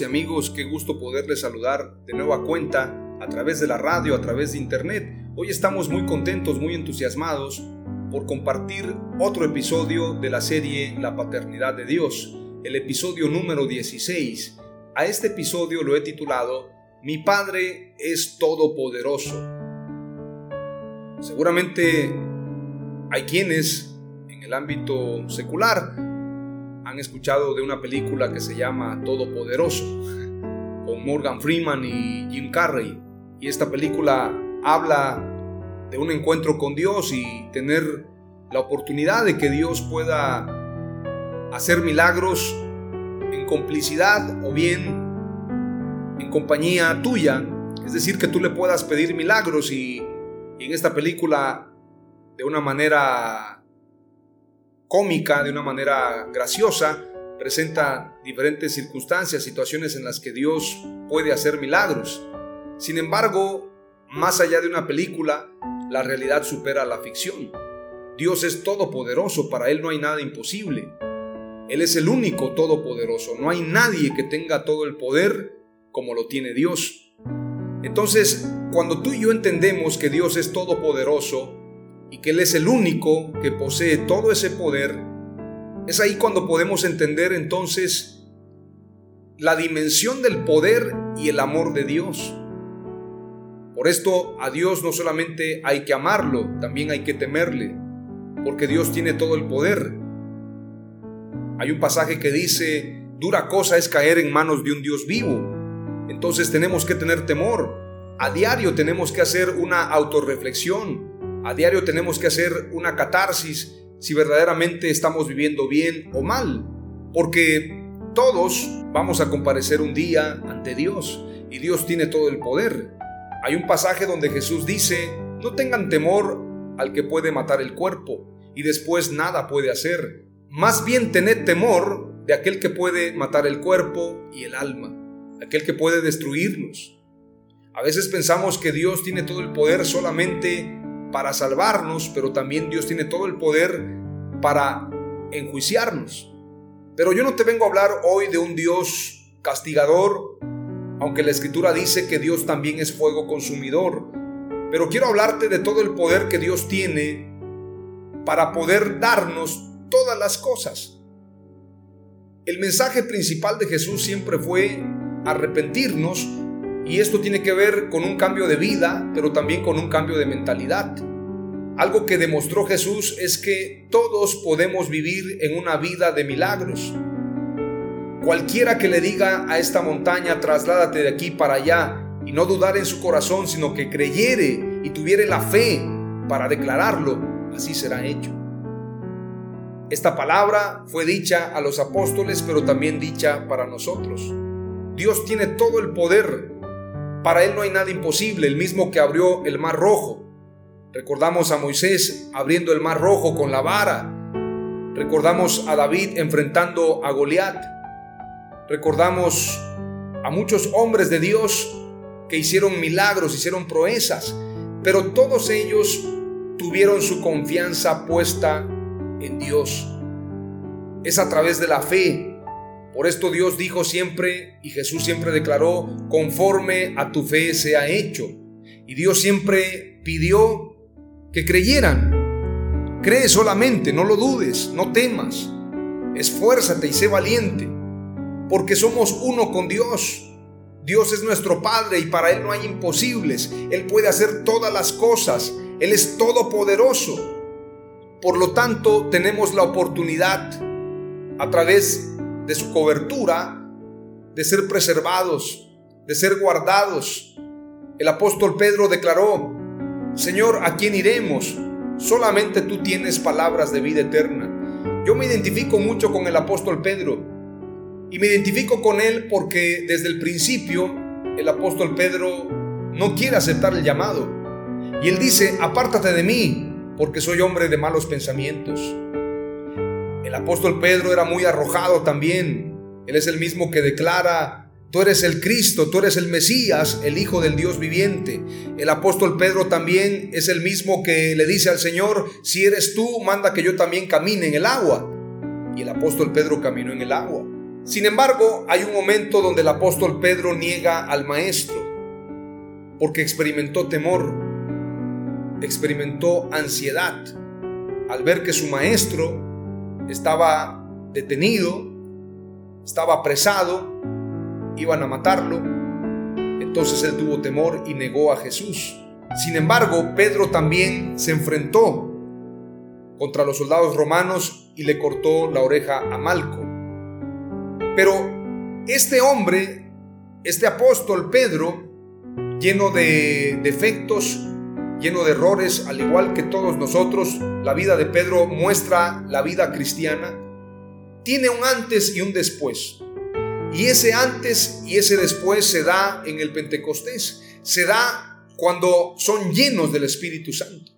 Y amigos? Qué gusto poderles saludar de nueva cuenta a través de la radio, a través de internet. Hoy estamos muy contentos, muy entusiasmados por compartir otro episodio de la serie La Paternidad de Dios, el episodio número 16. A este episodio lo he titulado Mi Padre es Todopoderoso. Seguramente hay quienes en el ámbito secular han escuchado de una película que se llama Todopoderoso, con Morgan Freeman y Jim Carrey. Y esta película habla de un encuentro con Dios y tener la oportunidad de que Dios pueda hacer milagros en complicidad o bien en compañía tuya. Es decir, que tú le puedas pedir milagros y, y en esta película de una manera cómica, de una manera graciosa, presenta diferentes circunstancias, situaciones en las que Dios puede hacer milagros. Sin embargo, más allá de una película, la realidad supera la ficción. Dios es todopoderoso, para Él no hay nada imposible. Él es el único todopoderoso, no hay nadie que tenga todo el poder como lo tiene Dios. Entonces, cuando tú y yo entendemos que Dios es todopoderoso, y que Él es el único que posee todo ese poder, es ahí cuando podemos entender entonces la dimensión del poder y el amor de Dios. Por esto a Dios no solamente hay que amarlo, también hay que temerle, porque Dios tiene todo el poder. Hay un pasaje que dice, dura cosa es caer en manos de un Dios vivo. Entonces tenemos que tener temor. A diario tenemos que hacer una autorreflexión a diario tenemos que hacer una catarsis si verdaderamente estamos viviendo bien o mal, porque todos vamos a comparecer un día ante Dios y Dios tiene todo el poder. Hay un pasaje donde Jesús dice, no tengan temor al que puede matar el cuerpo y después nada puede hacer. Más bien tened temor de aquel que puede matar el cuerpo y el alma, aquel que puede destruirnos. A veces pensamos que Dios tiene todo el poder solamente para salvarnos, pero también Dios tiene todo el poder para enjuiciarnos. Pero yo no te vengo a hablar hoy de un Dios castigador, aunque la escritura dice que Dios también es fuego consumidor. Pero quiero hablarte de todo el poder que Dios tiene para poder darnos todas las cosas. El mensaje principal de Jesús siempre fue arrepentirnos y esto tiene que ver con un cambio de vida, pero también con un cambio de mentalidad. Algo que demostró Jesús es que todos podemos vivir en una vida de milagros. Cualquiera que le diga a esta montaña, trasládate de aquí para allá, y no dudar en su corazón, sino que creyere y tuviere la fe para declararlo, así será hecho. Esta palabra fue dicha a los apóstoles, pero también dicha para nosotros. Dios tiene todo el poder para Él no hay nada imposible, el mismo que abrió el mar rojo. Recordamos a Moisés abriendo el mar rojo con la vara. Recordamos a David enfrentando a Goliat. Recordamos a muchos hombres de Dios que hicieron milagros, hicieron proezas, pero todos ellos tuvieron su confianza puesta en Dios. Es a través de la fe Por esto Dios dijo siempre y Jesús siempre declaró, conforme a tu fe se ha hecho. Y Dios siempre pidió que creyeran. Cree solamente, no lo dudes, no temas. Esfuérzate y sé valiente, porque somos uno con Dios. Dios es nuestro Padre y para Él no hay imposibles. Él puede hacer todas las cosas. Él es todopoderoso. Por lo tanto, tenemos la oportunidad a través de su cobertura, de ser preservados, de ser guardados. El apóstol Pedro declaró, Señor, ¿a quién iremos? Solamente tú tienes palabras de vida eterna. Yo me identifico mucho con el apóstol Pedro y me identifico con él porque desde el principio el apóstol Pedro no quiere aceptar el llamado. Y él dice, apártate de mí, porque soy hombre de malos pensamientos. El apóstol Pedro era muy arrojado también. Él es el mismo que declara, tú eres el Cristo, tú eres el Mesías, el Hijo del Dios viviente. El apóstol Pedro también es el mismo que le dice al Señor, si eres tú, manda que yo también camine en el agua. Y el apóstol Pedro caminó en el agua. Sin embargo, hay un momento donde el apóstol Pedro niega al Maestro, porque experimentó temor, experimentó ansiedad al ver que su Maestro estaba detenido, estaba apresado, iban a matarlo. Entonces él tuvo temor y negó a Jesús. Sin embargo, Pedro también se enfrentó contra los soldados romanos y le cortó la oreja a Malco. Pero este hombre, este apóstol Pedro, lleno de defectos, lleno de errores, al igual que todos nosotros. La vida de Pedro muestra la vida cristiana. Tiene un antes y un después. Y ese antes y ese después se da en el Pentecostés. Se da cuando son llenos del Espíritu Santo.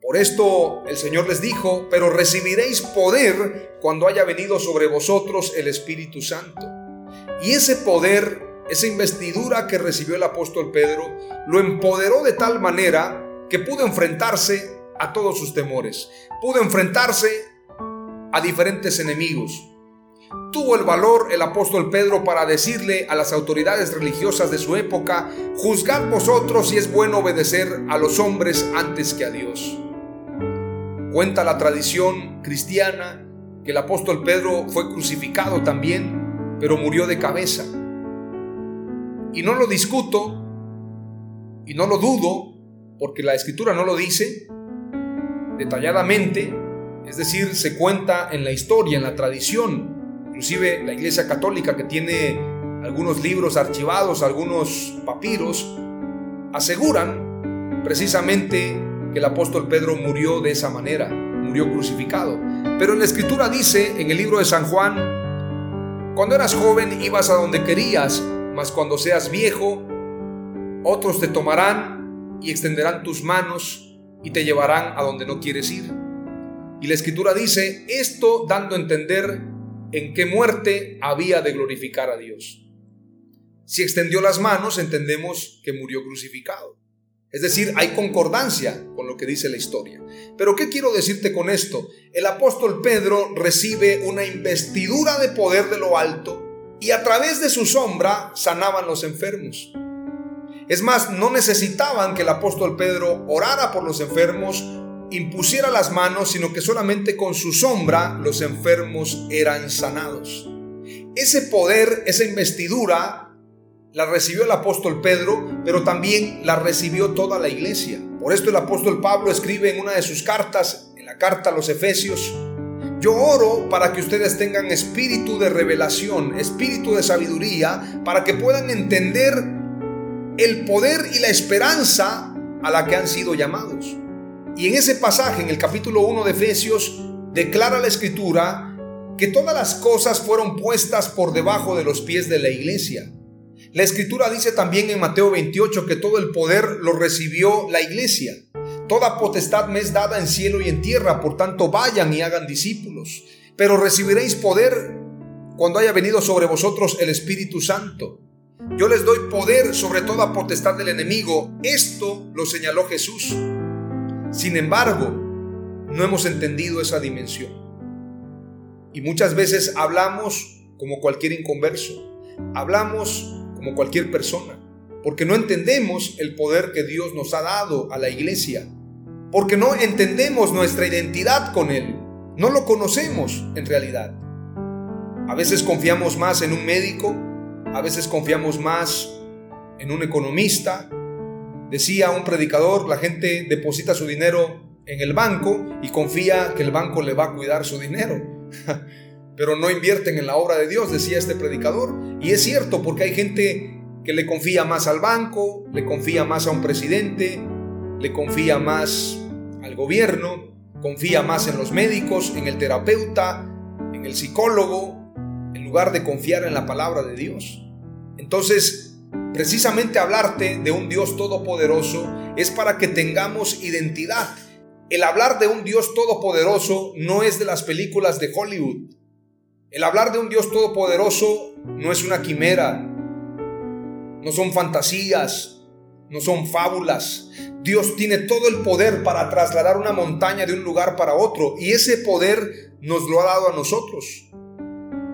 Por esto el Señor les dijo, pero recibiréis poder cuando haya venido sobre vosotros el Espíritu Santo. Y ese poder esa investidura que recibió el apóstol Pedro lo empoderó de tal manera que pudo enfrentarse a todos sus temores, pudo enfrentarse a diferentes enemigos. Tuvo el valor el apóstol Pedro para decirle a las autoridades religiosas de su época, juzgad vosotros si es bueno obedecer a los hombres antes que a Dios. Cuenta la tradición cristiana que el apóstol Pedro fue crucificado también, pero murió de cabeza. Y no lo discuto y no lo dudo porque la escritura no lo dice detalladamente, es decir, se cuenta en la historia, en la tradición, inclusive la Iglesia Católica que tiene algunos libros archivados, algunos papiros, aseguran precisamente que el apóstol Pedro murió de esa manera, murió crucificado. Pero en la escritura dice, en el libro de San Juan, cuando eras joven ibas a donde querías, mas cuando seas viejo, otros te tomarán y extenderán tus manos y te llevarán a donde no quieres ir. Y la escritura dice esto dando a entender en qué muerte había de glorificar a Dios. Si extendió las manos, entendemos que murió crucificado. Es decir, hay concordancia con lo que dice la historia. Pero ¿qué quiero decirte con esto? El apóstol Pedro recibe una investidura de poder de lo alto y a través de su sombra sanaban los enfermos. Es más, no necesitaban que el apóstol Pedro orara por los enfermos, impusiera las manos, sino que solamente con su sombra los enfermos eran sanados. Ese poder, esa investidura, la recibió el apóstol Pedro, pero también la recibió toda la iglesia. Por esto el apóstol Pablo escribe en una de sus cartas, en la carta a los Efesios, yo oro para que ustedes tengan espíritu de revelación, espíritu de sabiduría, para que puedan entender el poder y la esperanza a la que han sido llamados. Y en ese pasaje, en el capítulo 1 de Efesios, declara la escritura que todas las cosas fueron puestas por debajo de los pies de la iglesia. La escritura dice también en Mateo 28 que todo el poder lo recibió la iglesia. Toda potestad me es dada en cielo y en tierra, por tanto vayan y hagan discípulos. Pero recibiréis poder cuando haya venido sobre vosotros el Espíritu Santo. Yo les doy poder sobre toda potestad del enemigo. Esto lo señaló Jesús. Sin embargo, no hemos entendido esa dimensión. Y muchas veces hablamos como cualquier inconverso. Hablamos como cualquier persona, porque no entendemos el poder que Dios nos ha dado a la iglesia, porque no entendemos nuestra identidad con Él, no lo conocemos en realidad. A veces confiamos más en un médico, a veces confiamos más en un economista. Decía un predicador, la gente deposita su dinero en el banco y confía que el banco le va a cuidar su dinero. Pero no invierten en la obra de Dios, decía este predicador. Y es cierto, porque hay gente que le confía más al banco, le confía más a un presidente, le confía más al gobierno, confía más en los médicos, en el terapeuta, en el psicólogo, en lugar de confiar en la palabra de Dios. Entonces, precisamente hablarte de un Dios todopoderoso es para que tengamos identidad. El hablar de un Dios todopoderoso no es de las películas de Hollywood. El hablar de un Dios todopoderoso no es una quimera, no son fantasías, no son fábulas. Dios tiene todo el poder para trasladar una montaña de un lugar para otro y ese poder nos lo ha dado a nosotros.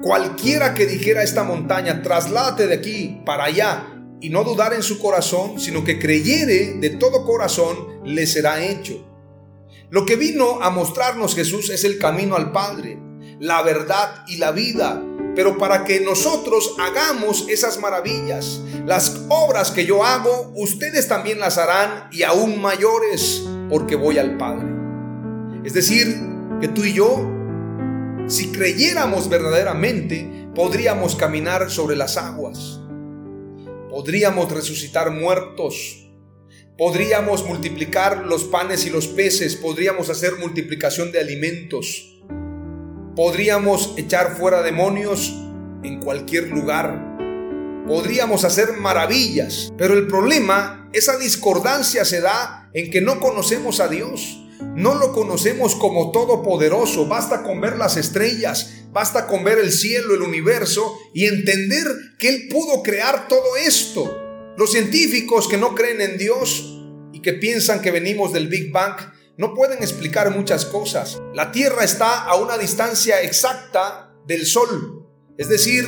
Cualquiera que dijera a esta montaña, trasládate de aquí para allá, y no dudar en su corazón, sino que creyere de todo corazón, le será hecho. Lo que vino a mostrarnos Jesús es el camino al Padre, la verdad y la vida. Pero para que nosotros hagamos esas maravillas, las obras que yo hago, ustedes también las harán y aún mayores, porque voy al Padre. Es decir, que tú y yo si creyéramos verdaderamente, podríamos caminar sobre las aguas, podríamos resucitar muertos, podríamos multiplicar los panes y los peces, podríamos hacer multiplicación de alimentos, podríamos echar fuera demonios en cualquier lugar, podríamos hacer maravillas, pero el problema, esa discordancia se da en que no conocemos a Dios. No lo conocemos como todopoderoso, basta con ver las estrellas, basta con ver el cielo, el universo y entender que Él pudo crear todo esto. Los científicos que no creen en Dios y que piensan que venimos del Big Bang no pueden explicar muchas cosas. La Tierra está a una distancia exacta del Sol, es decir,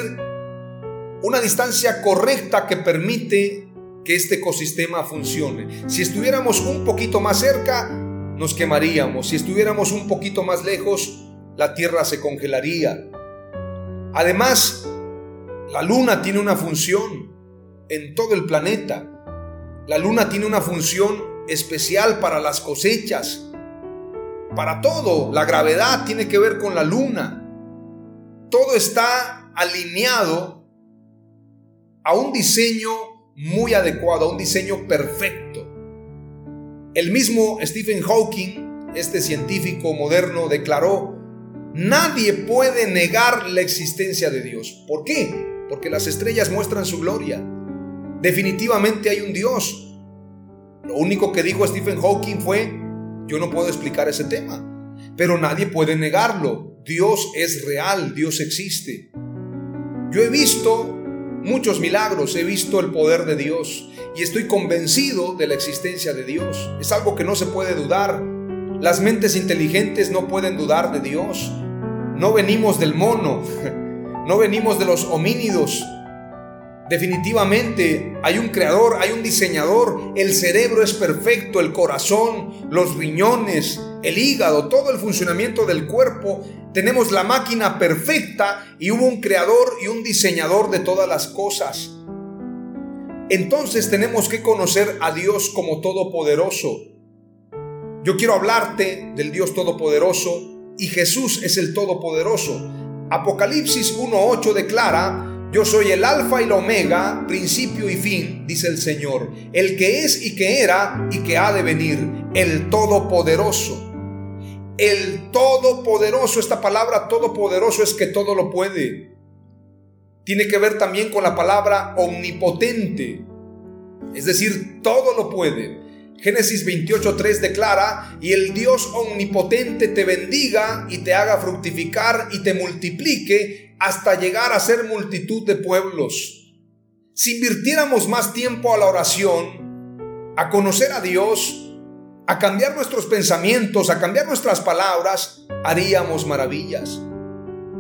una distancia correcta que permite que este ecosistema funcione. Si estuviéramos un poquito más cerca, nos quemaríamos. Si estuviéramos un poquito más lejos, la Tierra se congelaría. Además, la Luna tiene una función en todo el planeta. La Luna tiene una función especial para las cosechas, para todo. La gravedad tiene que ver con la Luna. Todo está alineado a un diseño muy adecuado, a un diseño perfecto. El mismo Stephen Hawking, este científico moderno, declaró, nadie puede negar la existencia de Dios. ¿Por qué? Porque las estrellas muestran su gloria. Definitivamente hay un Dios. Lo único que dijo Stephen Hawking fue, yo no puedo explicar ese tema, pero nadie puede negarlo. Dios es real, Dios existe. Yo he visto muchos milagros, he visto el poder de Dios y estoy convencido de la existencia de Dios. Es algo que no se puede dudar. Las mentes inteligentes no pueden dudar de Dios. No venimos del mono, no venimos de los homínidos. Definitivamente hay un creador, hay un diseñador. El cerebro es perfecto, el corazón, los riñones, el hígado, todo el funcionamiento del cuerpo. Tenemos la máquina perfecta y hubo un creador y un diseñador de todas las cosas. Entonces tenemos que conocer a Dios como todopoderoso. Yo quiero hablarte del Dios todopoderoso y Jesús es el todopoderoso. Apocalipsis 1.8 declara, yo soy el alfa y la omega, principio y fin, dice el Señor, el que es y que era y que ha de venir, el todopoderoso. El todopoderoso, esta palabra todopoderoso es que todo lo puede. Tiene que ver también con la palabra omnipotente, es decir, todo lo puede. Génesis 28.3 declara, y el Dios omnipotente te bendiga y te haga fructificar y te multiplique hasta llegar a ser multitud de pueblos. Si invirtiéramos más tiempo a la oración, a conocer a Dios, a cambiar nuestros pensamientos, a cambiar nuestras palabras, haríamos maravillas.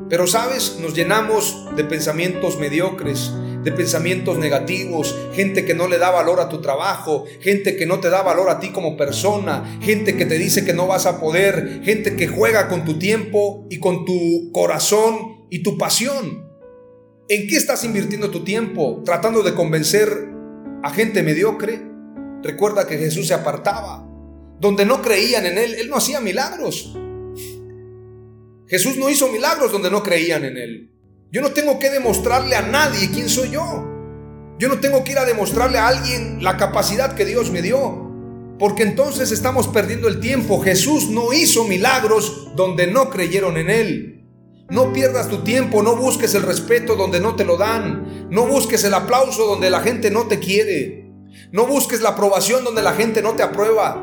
Pero sabes, nos llenamos de pensamientos mediocres, de pensamientos negativos, gente que no le da valor a tu trabajo, gente que no te da valor a ti como persona, gente que te dice que no vas a poder, gente que juega con tu tiempo y con tu corazón y tu pasión. ¿En qué estás invirtiendo tu tiempo? ¿Tratando de convencer a gente mediocre? Recuerda que Jesús se apartaba. Donde no creían en Él, Él no hacía milagros. Jesús no hizo milagros donde no creían en Él. Yo no tengo que demostrarle a nadie quién soy yo. Yo no tengo que ir a demostrarle a alguien la capacidad que Dios me dio. Porque entonces estamos perdiendo el tiempo. Jesús no hizo milagros donde no creyeron en Él. No pierdas tu tiempo, no busques el respeto donde no te lo dan. No busques el aplauso donde la gente no te quiere. No busques la aprobación donde la gente no te aprueba.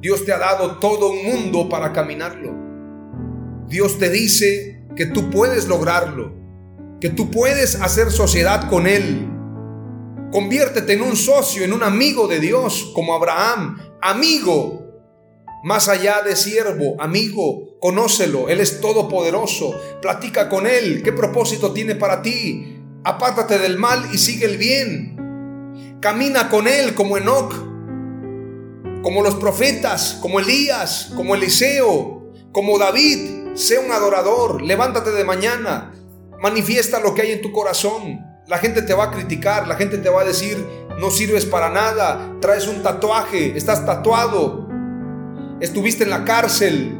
Dios te ha dado todo un mundo para caminarlo. Dios te dice que tú puedes lograrlo, que tú puedes hacer sociedad con Él. Conviértete en un socio, en un amigo de Dios, como Abraham, amigo, más allá de siervo, amigo, conócelo, Él es todopoderoso, platica con Él, qué propósito tiene para ti, apártate del mal y sigue el bien, camina con Él como Enoch, como los profetas, como Elías, como Eliseo, como David, Sé un adorador, levántate de mañana, manifiesta lo que hay en tu corazón. La gente te va a criticar, la gente te va a decir, no sirves para nada, traes un tatuaje, estás tatuado, estuviste en la cárcel,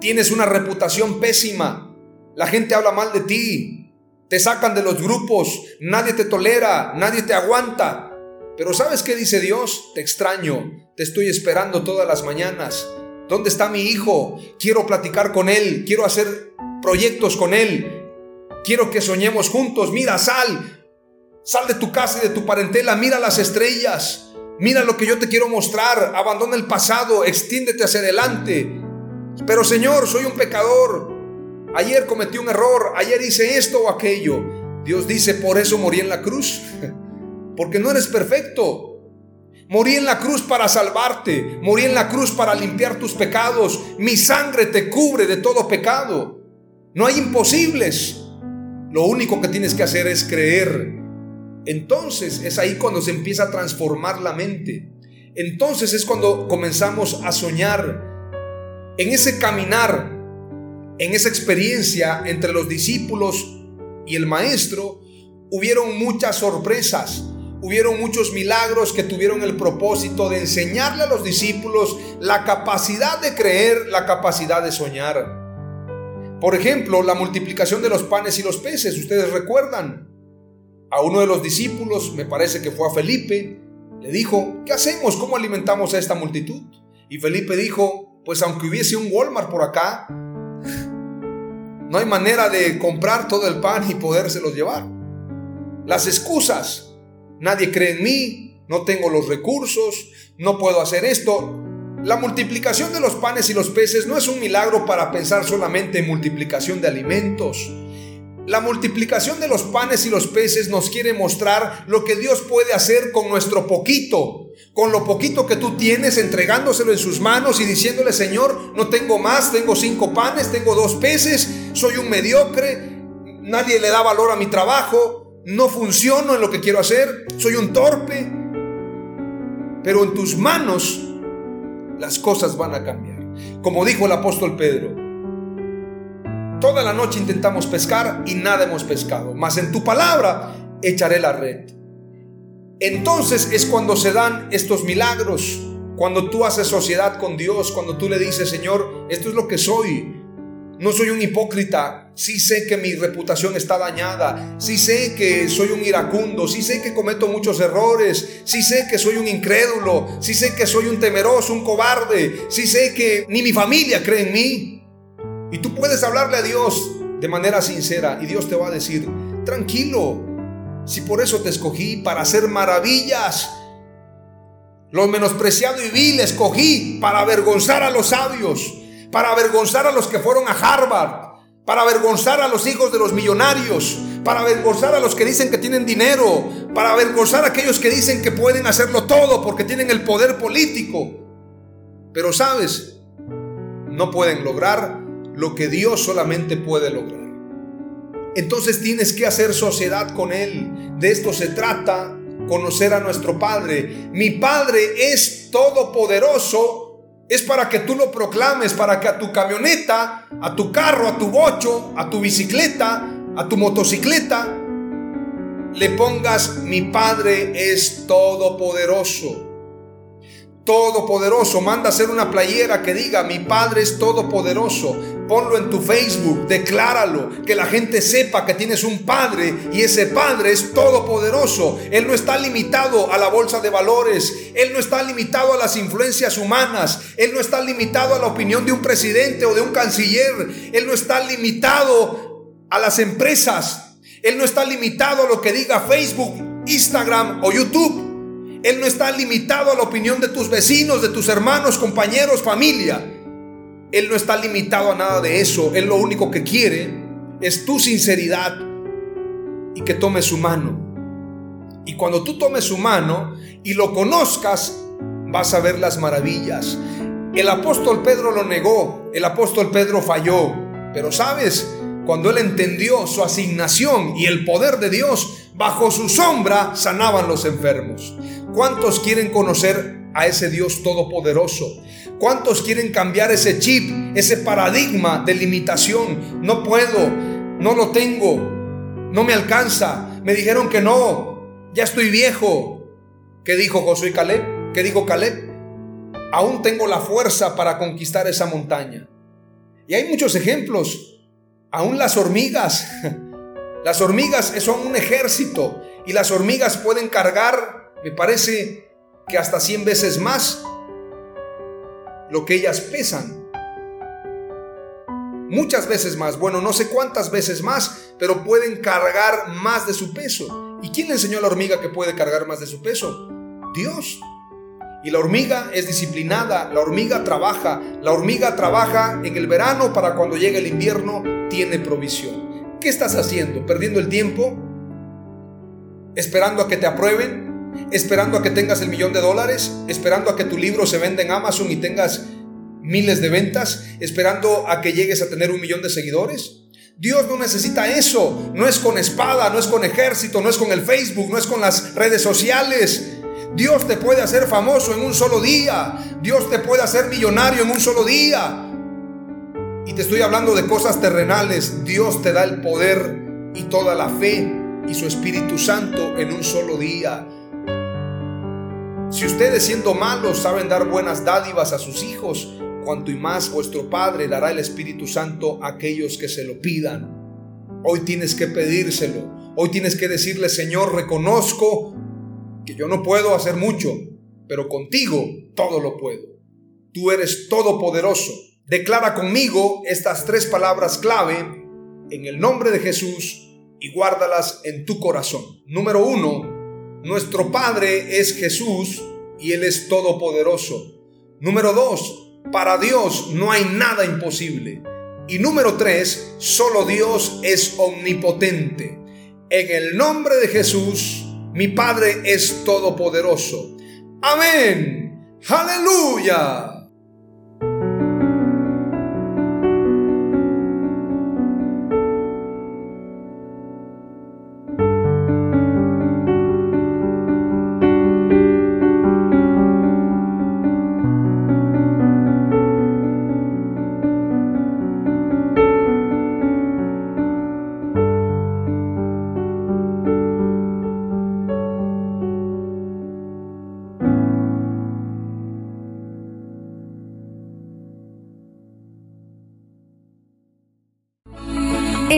tienes una reputación pésima, la gente habla mal de ti, te sacan de los grupos, nadie te tolera, nadie te aguanta. Pero ¿sabes qué dice Dios? Te extraño, te estoy esperando todas las mañanas. ¿Dónde está mi hijo? Quiero platicar con él, quiero hacer proyectos con él. Quiero que soñemos juntos. Mira, sal. Sal de tu casa y de tu parentela, mira las estrellas. Mira lo que yo te quiero mostrar. Abandona el pasado, extiéndete hacia adelante. Pero Señor, soy un pecador. Ayer cometí un error, ayer hice esto o aquello. Dios dice, por eso morí en la cruz. Porque no eres perfecto. Morí en la cruz para salvarte. Morí en la cruz para limpiar tus pecados. Mi sangre te cubre de todo pecado. No hay imposibles. Lo único que tienes que hacer es creer. Entonces es ahí cuando se empieza a transformar la mente. Entonces es cuando comenzamos a soñar. En ese caminar, en esa experiencia entre los discípulos y el maestro, hubieron muchas sorpresas hubieron muchos milagros que tuvieron el propósito de enseñarle a los discípulos la capacidad de creer, la capacidad de soñar. Por ejemplo, la multiplicación de los panes y los peces, ustedes recuerdan. A uno de los discípulos, me parece que fue a Felipe, le dijo, ¿qué hacemos? ¿Cómo alimentamos a esta multitud? Y Felipe dijo, pues aunque hubiese un Walmart por acá, no hay manera de comprar todo el pan y podérselos llevar. Las excusas nadie cree en mí, no tengo los recursos, no puedo hacer esto. La multiplicación de los panes y los peces no es un milagro para pensar solamente en multiplicación de alimentos. La multiplicación de los panes y los peces nos quiere mostrar lo que Dios puede hacer con nuestro poquito, con lo poquito que tú tienes, entregándoselo en sus manos y diciéndole, Señor, no tengo más, tengo cinco panes, tengo dos peces, soy un mediocre, nadie le da valor a mi trabajo, no funciono en lo que quiero hacer, soy un torpe, pero en tus manos las cosas van a cambiar. Como dijo el apóstol Pedro, toda la noche intentamos pescar y nada hemos pescado, mas en tu palabra echaré la red. Entonces es cuando se dan estos milagros, cuando tú haces sociedad con Dios, cuando tú le dices, Señor, esto es lo que soy, no soy un hipócrita. Sí sé que mi reputación está dañada. Sí sé que soy un iracundo. Sí sé que cometo muchos errores. Sí sé que soy un incrédulo. Sí sé que soy un temeroso, un cobarde. Sí sé que ni mi familia cree en mí. Y tú puedes hablarle a Dios de manera sincera y Dios te va a decir, tranquilo, si por eso te escogí para hacer maravillas. Lo menospreciado y vil escogí para avergonzar a los sabios para avergonzar a los que fueron a Harvard, para avergonzar a los hijos de los millonarios, para avergonzar a los que dicen que tienen dinero, para avergonzar a aquellos que dicen que pueden hacerlo todo porque tienen el poder político. Pero sabes, no pueden lograr lo que Dios solamente puede lograr. Entonces tienes que hacer sociedad con Él. De esto se trata, conocer a nuestro Padre. Mi Padre es todopoderoso. Es para que tú lo proclames, para que a tu camioneta, a tu carro, a tu bocho, a tu bicicleta, a tu motocicleta, le pongas, mi Padre es todopoderoso todopoderoso. Manda hacer una playera que diga, mi Padre es todopoderoso. Ponlo en tu Facebook, decláralo, que la gente sepa que tienes un Padre y ese Padre es todopoderoso. Él no está limitado a la bolsa de valores, Él no está limitado a las influencias humanas, Él no está limitado a la opinión de un presidente o de un canciller, Él no está limitado a las empresas, Él no está limitado a lo que diga Facebook, Instagram o YouTube. Él no está limitado a la opinión de tus vecinos, de tus hermanos, compañeros, familia. Él no está limitado a nada de eso. Él lo único que quiere es tu sinceridad y que tomes su mano. Y cuando tú tomes su mano y lo conozcas, vas a ver las maravillas. El apóstol Pedro lo negó, el apóstol Pedro falló, pero sabes, cuando él entendió su asignación y el poder de Dios, bajo su sombra sanaban los enfermos. ¿Cuántos quieren conocer a ese Dios todopoderoso? ¿Cuántos quieren cambiar ese chip, ese paradigma de limitación? No puedo, no lo tengo, no me alcanza. Me dijeron que no, ya estoy viejo. ¿Qué dijo Josué Caleb? ¿Qué dijo Caleb? Aún tengo la fuerza para conquistar esa montaña. Y hay muchos ejemplos. Aún las hormigas. Las hormigas son un ejército y las hormigas pueden cargar me parece que hasta 100 veces más lo que ellas pesan. Muchas veces más, bueno, no sé cuántas veces más, pero pueden cargar más de su peso. ¿Y quién le enseñó a la hormiga que puede cargar más de su peso? Dios. Y la hormiga es disciplinada, la hormiga trabaja, la hormiga trabaja en el verano para cuando llegue el invierno tiene provisión. ¿Qué estás haciendo? ¿Perdiendo el tiempo? ¿Esperando a que te aprueben? Esperando a que tengas el millón de dólares, esperando a que tu libro se venda en Amazon y tengas miles de ventas, esperando a que llegues a tener un millón de seguidores. Dios no necesita eso, no es con espada, no es con ejército, no es con el Facebook, no es con las redes sociales. Dios te puede hacer famoso en un solo día, Dios te puede hacer millonario en un solo día. Y te estoy hablando de cosas terrenales, Dios te da el poder y toda la fe y su Espíritu Santo en un solo día. Si ustedes siendo malos saben dar buenas dádivas a sus hijos, cuanto y más vuestro Padre dará el Espíritu Santo a aquellos que se lo pidan. Hoy tienes que pedírselo. Hoy tienes que decirle, Señor, reconozco que yo no puedo hacer mucho, pero contigo todo lo puedo. Tú eres todopoderoso. Declara conmigo estas tres palabras clave en el nombre de Jesús y guárdalas en tu corazón. Número uno, nuestro Padre es Jesús y Él es todopoderoso. Número dos, para Dios no hay nada imposible. Y número tres, solo Dios es omnipotente. En el nombre de Jesús, mi Padre es todopoderoso. Amén. Aleluya.